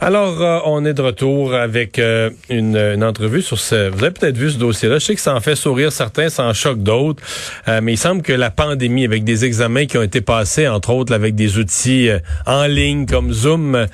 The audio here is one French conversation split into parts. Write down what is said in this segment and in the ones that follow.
Alors, euh, on est de retour avec euh, une, une, entrevue sur ce... Vous avez peut-être vu ce dossier-là. Je sais que ça en fait sourire certains, ça en choque d'autres. Euh, mais il semble que la pandémie, avec des examens qui ont été passés, entre autres avec des outils en ligne comme Zoom,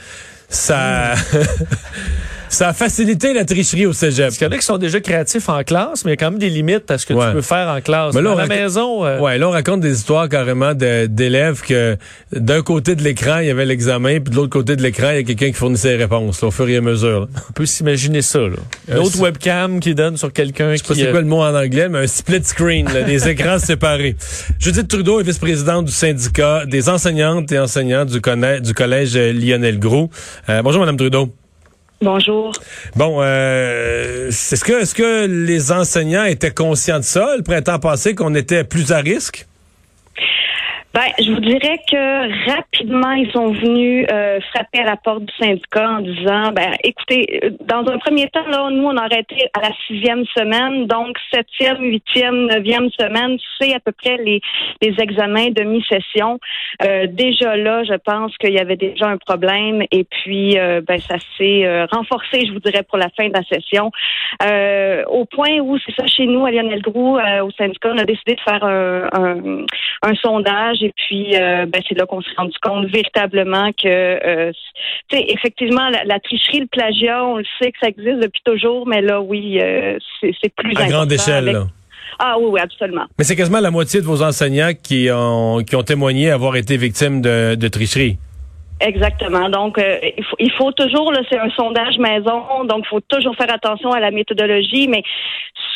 ça... Ça a facilité la tricherie au cégep. Parce qu'il y en a qui sont déjà créatifs en classe, mais il y a quand même des limites à ce que tu peux faire en classe. Mais là, à la maison... Euh... Ouais, là, on raconte des histoires carrément d'élèves que d'un côté de l'écran, il y avait l'examen, puis de l'autre côté de l'écran, il y a quelqu'un qui fournissait les réponses, là, au fur et à mesure. Là. On peut s'imaginer ça. Là. Une autre webcam qui donne sur quelqu'un qui... Je sais pas c'est quoi le mot en anglais, mais un split screen, là, des écrans séparés. Judith Trudeau est vice-présidente du syndicat des enseignantes et enseignants du, du collège Lionel Gros. Euh, bonjour, Madame Trudeau. Bonjour. Bon, euh, est-ce que, que les enseignants étaient conscients de ça le printemps passé, qu'on était plus à risque? Ben, je vous dirais que rapidement, ils sont venus euh, frapper à la porte du syndicat en disant, ben, écoutez, euh, dans un premier temps, là, nous, on a arrêté à la sixième semaine, donc septième, huitième, neuvième semaine, c'est à peu près les, les examens de mi-session. Euh, déjà là, je pense qu'il y avait déjà un problème et puis, euh, ben, ça s'est renforcé, je vous dirais, pour la fin de la session. au point où, c'est ça, chez nous, à Lionel Groux, au syndicat, on a décidé de faire un, un, un sondage et puis, euh, ben, c'est là qu'on s'est rendu compte véritablement que, euh, tu sais, effectivement, la, tricherie, le plagiat, on le sait que ça existe depuis toujours, mais là, oui, euh, c'est plus à grande échelle. Là. Ah oui, oui, absolument. Mais c'est quasiment la moitié de vos enseignants qui ont, qui ont témoigné avoir été victimes de, de tricherie. Exactement. Donc, euh, il, faut, il, faut, toujours, c'est un sondage maison, donc il faut toujours faire attention à la méthodologie, mais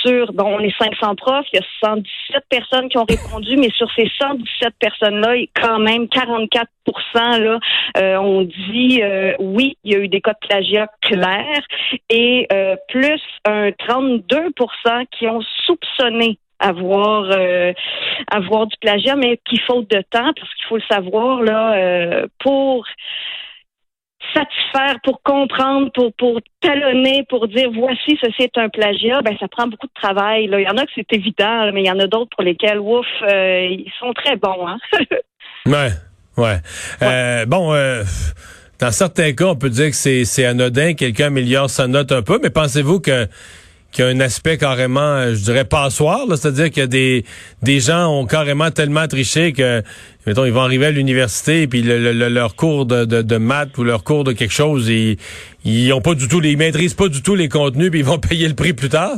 sur, bon, on est 500 profs, il y a 117 personnes qui ont répondu, mais sur ces 117 personnes-là, quand même 44% là, euh, on dit euh, oui, il y a eu des cas de plagiat clairs et plus un 32% qui ont soupçonné avoir euh, avoir du plagiat, mais qui faute de temps, parce qu'il faut le savoir là, euh, pour satisfaire, pour comprendre, pour pour talonner, pour dire voici ceci est un plagiat, ben ça prend beaucoup de travail. Là. Il y en a que c'est évident, mais il y en a d'autres pour lesquels, ouf, euh, ils sont très bons. Hein? ouais, ouais. bon. dans certains cas, on peut dire que c'est anodin, quelqu'un améliore sa note un peu, mais pensez-vous que qui a un aspect carrément, euh, je dirais, passoire. C'est-à-dire que des, des gens ont carrément tellement triché que, mettons, ils vont arriver à l'université puis le, leur cours de, de, maths ou leur cours de quelque chose, ils, ils ont pas du tout, ils maîtrisent pas du tout les contenus puis ils vont payer le prix plus tard.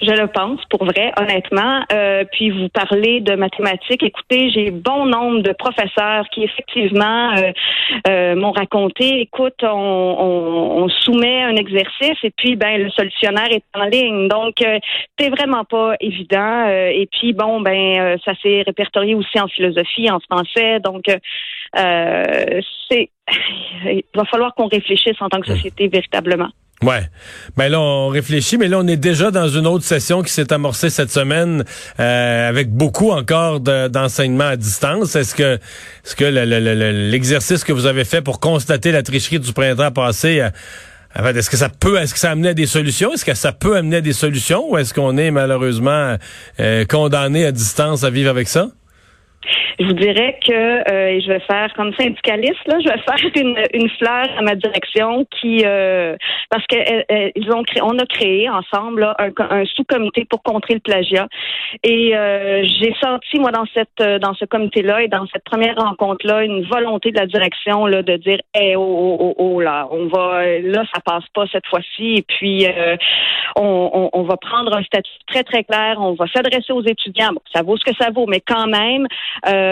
Je le pense, pour vrai, honnêtement. Euh, puis vous parlez de mathématiques. Écoutez, j'ai bon nombre de professeurs qui effectivement euh, euh, m'ont raconté. Écoute, on, on, on, soumet un exercice et puis ben le solutionnaire est en ligne. Donc c'est vraiment pas évident. et puis bon ben ça s'est répertorié aussi en philosophie, en français. Donc c'est il va falloir qu'on réfléchisse en tant que société véritablement. Ouais. Ben là, on réfléchit, mais là, on est déjà dans une autre session qui s'est amorcée cette semaine euh, avec beaucoup encore d'enseignement à distance. Est-ce que est-ce que l'exercice que vous avez fait pour constater la tricherie du printemps passé euh, est-ce que ça peut, est-ce que ça a amené à des solutions? Est-ce que ça peut amener à des solutions ou est-ce qu'on est malheureusement euh, condamné à distance à vivre avec ça? Je vous dirais que euh, je vais faire comme syndicaliste, là, je vais faire une, une fleur à ma direction qui euh, parce que euh, ils ont créé, on a créé ensemble un, un sous-comité pour contrer le plagiat. Et euh, j'ai senti moi dans cette dans ce comité-là et dans cette première rencontre-là une volonté de la direction là de dire eh oh, oh, oh, oh là, on va là ça passe pas cette fois-ci et puis on, on, on, va prendre un statut très très clair, on va s'adresser aux étudiants. Bon, ça vaut ce que ça vaut, mais quand même euh,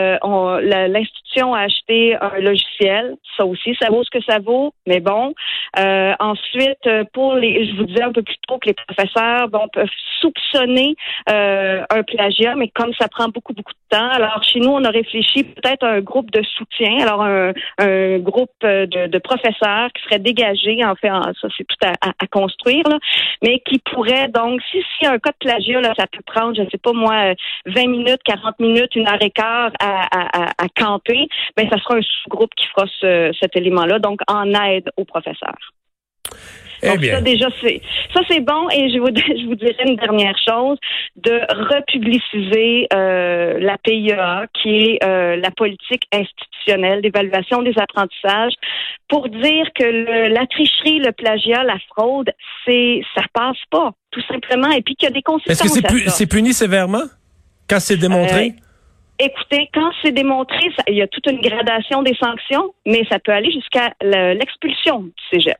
l'institution a acheté un logiciel. Ça aussi, ça vaut ce que ça vaut, mais bon. Euh, ensuite, pour les, je vous disais un peu plus tôt que les professeurs bon, peuvent soupçonner euh, un plagiat, mais comme ça prend beaucoup, beaucoup de Alors, chez nous, on a réfléchi peut-être à un groupe de soutien, alors un, groupe de, de, professeurs qui seraient dégagés, en fait, ça c'est tout à, construire, mais qui pourraient donc, si si un cas de plagiat, ça peut prendre, je ne sais pas moi, 20 minutes, 40 minutes, une heure et quart à, camper, ben ça sera un sous-groupe qui fera cet élément-là, donc en aide aux professeurs. Eh bien. ça déjà c'est ça c'est bon et je vous je vous dirais une dernière chose de republiciser euh, la PIA qui est euh, la politique institutionnelle d'évaluation des apprentissages pour dire que la tricherie, le plagiat, la fraude, c'est ça passe pas tout simplement et puis qu'il y a des conséquences. Est-ce que c'est puni sévèrement quand c'est démontré? Euh, Écoutez, quand c'est démontré, il y a toute une gradation des sanctions, mais ça peut aller jusqu'à l'expulsion du cégep.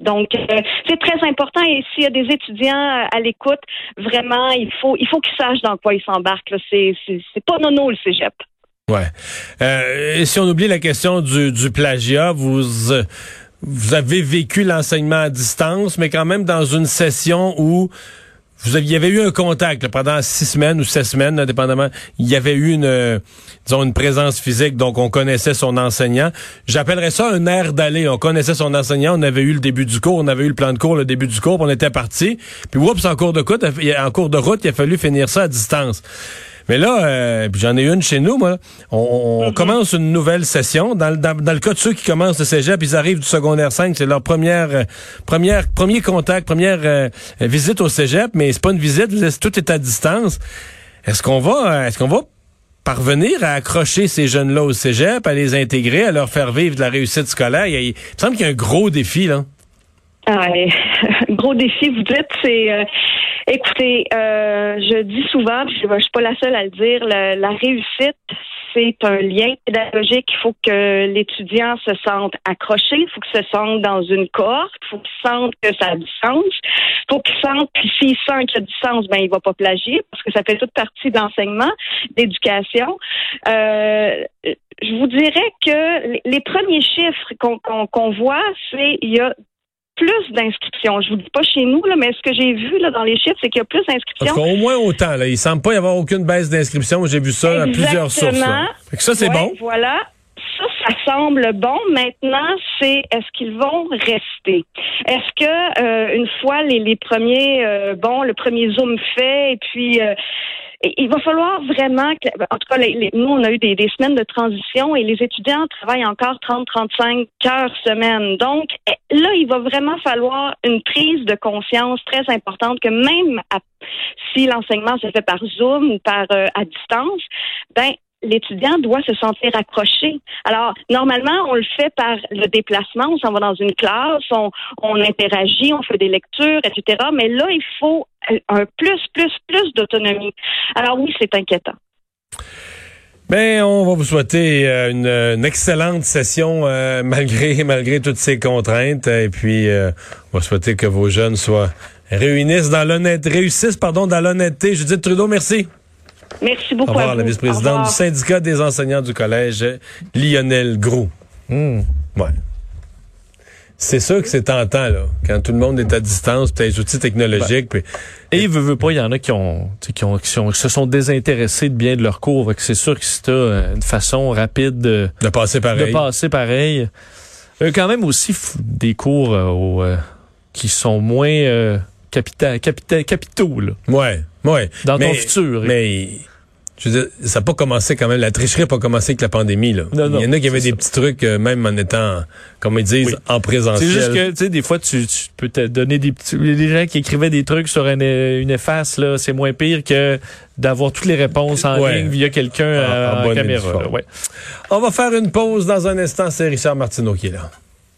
Donc, euh, c'est très important. Et s'il y a des étudiants à l'écoute, vraiment, il faut, il faut qu'ils sachent dans quoi ils s'embarquent. C'est, c'est, pas nono le cégep. Ouais. Euh, et si on oublie la question du, du plagiat, vous vous avez vécu l'enseignement à distance, mais quand même dans une session où vous il y avait eu un contact pendant six semaines ou sept semaines, indépendamment. Il y avait eu une, euh, disons, une présence physique, donc on connaissait son enseignant. J'appellerais ça un air d'aller. On connaissait son enseignant, on avait eu le début du cours, on avait eu le plan de cours, le début du cours, on était parti. Puis oups, en cours de en cours de route, il a fallu finir ça à distance. Mais là, euh, j'en ai une chez nous, moi. On, mhm. commence une nouvelle session. Dans, le cas de ceux qui commencent le cégep, ils arrivent du secondaire 5, c'est leur première, euh, première, premier contact, première euh, visite au cégep, mais c'est pas une visite, tout est à distance. Est-ce qu'on va, est-ce qu'on va parvenir à accrocher ces jeunes-là au cégep, à les intégrer, à leur faire vivre de la réussite scolaire? Il, me semble qu'il y a un gros défi, là. Ah, gros défi, vous dites, c'est Écoutez, euh, je dis souvent, puis je suis pas la seule à le dire, la réussite, c'est un lien pédagogique. Il faut que l'étudiant se sente accroché, il faut qu'il se sente dans une cohorte, il faut qu'il sente que ça a du sens, il faut qu'il sente, puis s'il sent qu'il a du sens, ben il va pas plagier parce que ça fait toute partie de l'enseignement, d'éducation. Euh, je vous dirais que les premiers chiffres qu'on voit, c'est il y a plus d'inscriptions. Je vous dis pas chez nous, là, mais ce que j'ai vu là, dans les chiffres, c'est qu'il y a plus d'inscriptions. Au moins autant. Là. Il semble pas y avoir aucune baisse d'inscriptions. J'ai vu ça à plusieurs sources. ça, c'est bon. Voilà. Ça, ça semble bon. Maintenant, c'est est-ce qu'ils vont rester? Est-ce que euh, une fois les, les premiers, euh, bon, le premier zoom fait, et puis euh, il va falloir vraiment, que, en tout cas, nous, on a eu des, semaines de transition et les étudiants travaillent encore 30-35 heures semaine. Donc, eh, là, il va vraiment falloir une prise de conscience très importante que même si l'enseignement se fait par Zoom ou par euh, à distance, ben l'étudiant doit se sentir accroché. Alors, normalement, on le fait par le déplacement, on s'en va dans une classe, on, interagit, on fait des lectures, etc. Mais là, il faut un plus, plus, plus d'autonomie. Alors oui, c'est inquiétant. Ben, on va vous souhaiter euh, une, excellente session euh, malgré malgré toutes ces contraintes. Et puis, euh, on va souhaiter que vos jeunes soient dans l'honnêteté, réussissent pardon dans l'honnêteté. Judith Trudeau, merci. Merci beaucoup. Au revoir, la vice-présidente du syndicat des enseignants du collège, Lionel Gros. Hmm. Ouais. C'est sûr que c'est tentant, là, quand tout le monde est à distance, puis les outils technologiques. Ben, et il veut, veut pas, il y en a qui ont, qui ont, qui, se sont désintéressés de bien de leur cours. C'est sûr que c'est une façon rapide de, de passer pareil. De passer pareil. Euh, quand même aussi des cours euh, euh, qui sont moins capitaux, là. Ouais, ouais. Dans ton futur. Mais je veux dire, ça n'a pas commencé quand même, la tricherie n'a pas commencé avec la pandémie. Là. Il y en a qui avaient des petits trucs, euh, même en étant, comme ils disent, en présentiel. C'est juste que, tu sais, des fois, tu, peux te donner des petits... Des gens qui écrivaient des trucs sur une, une efface, là, c'est moins pire que d'avoir toutes les réponses en ligne via quelqu'un en, caméra. On va faire une pause dans un instant. C'est Richard Martineau qui est là.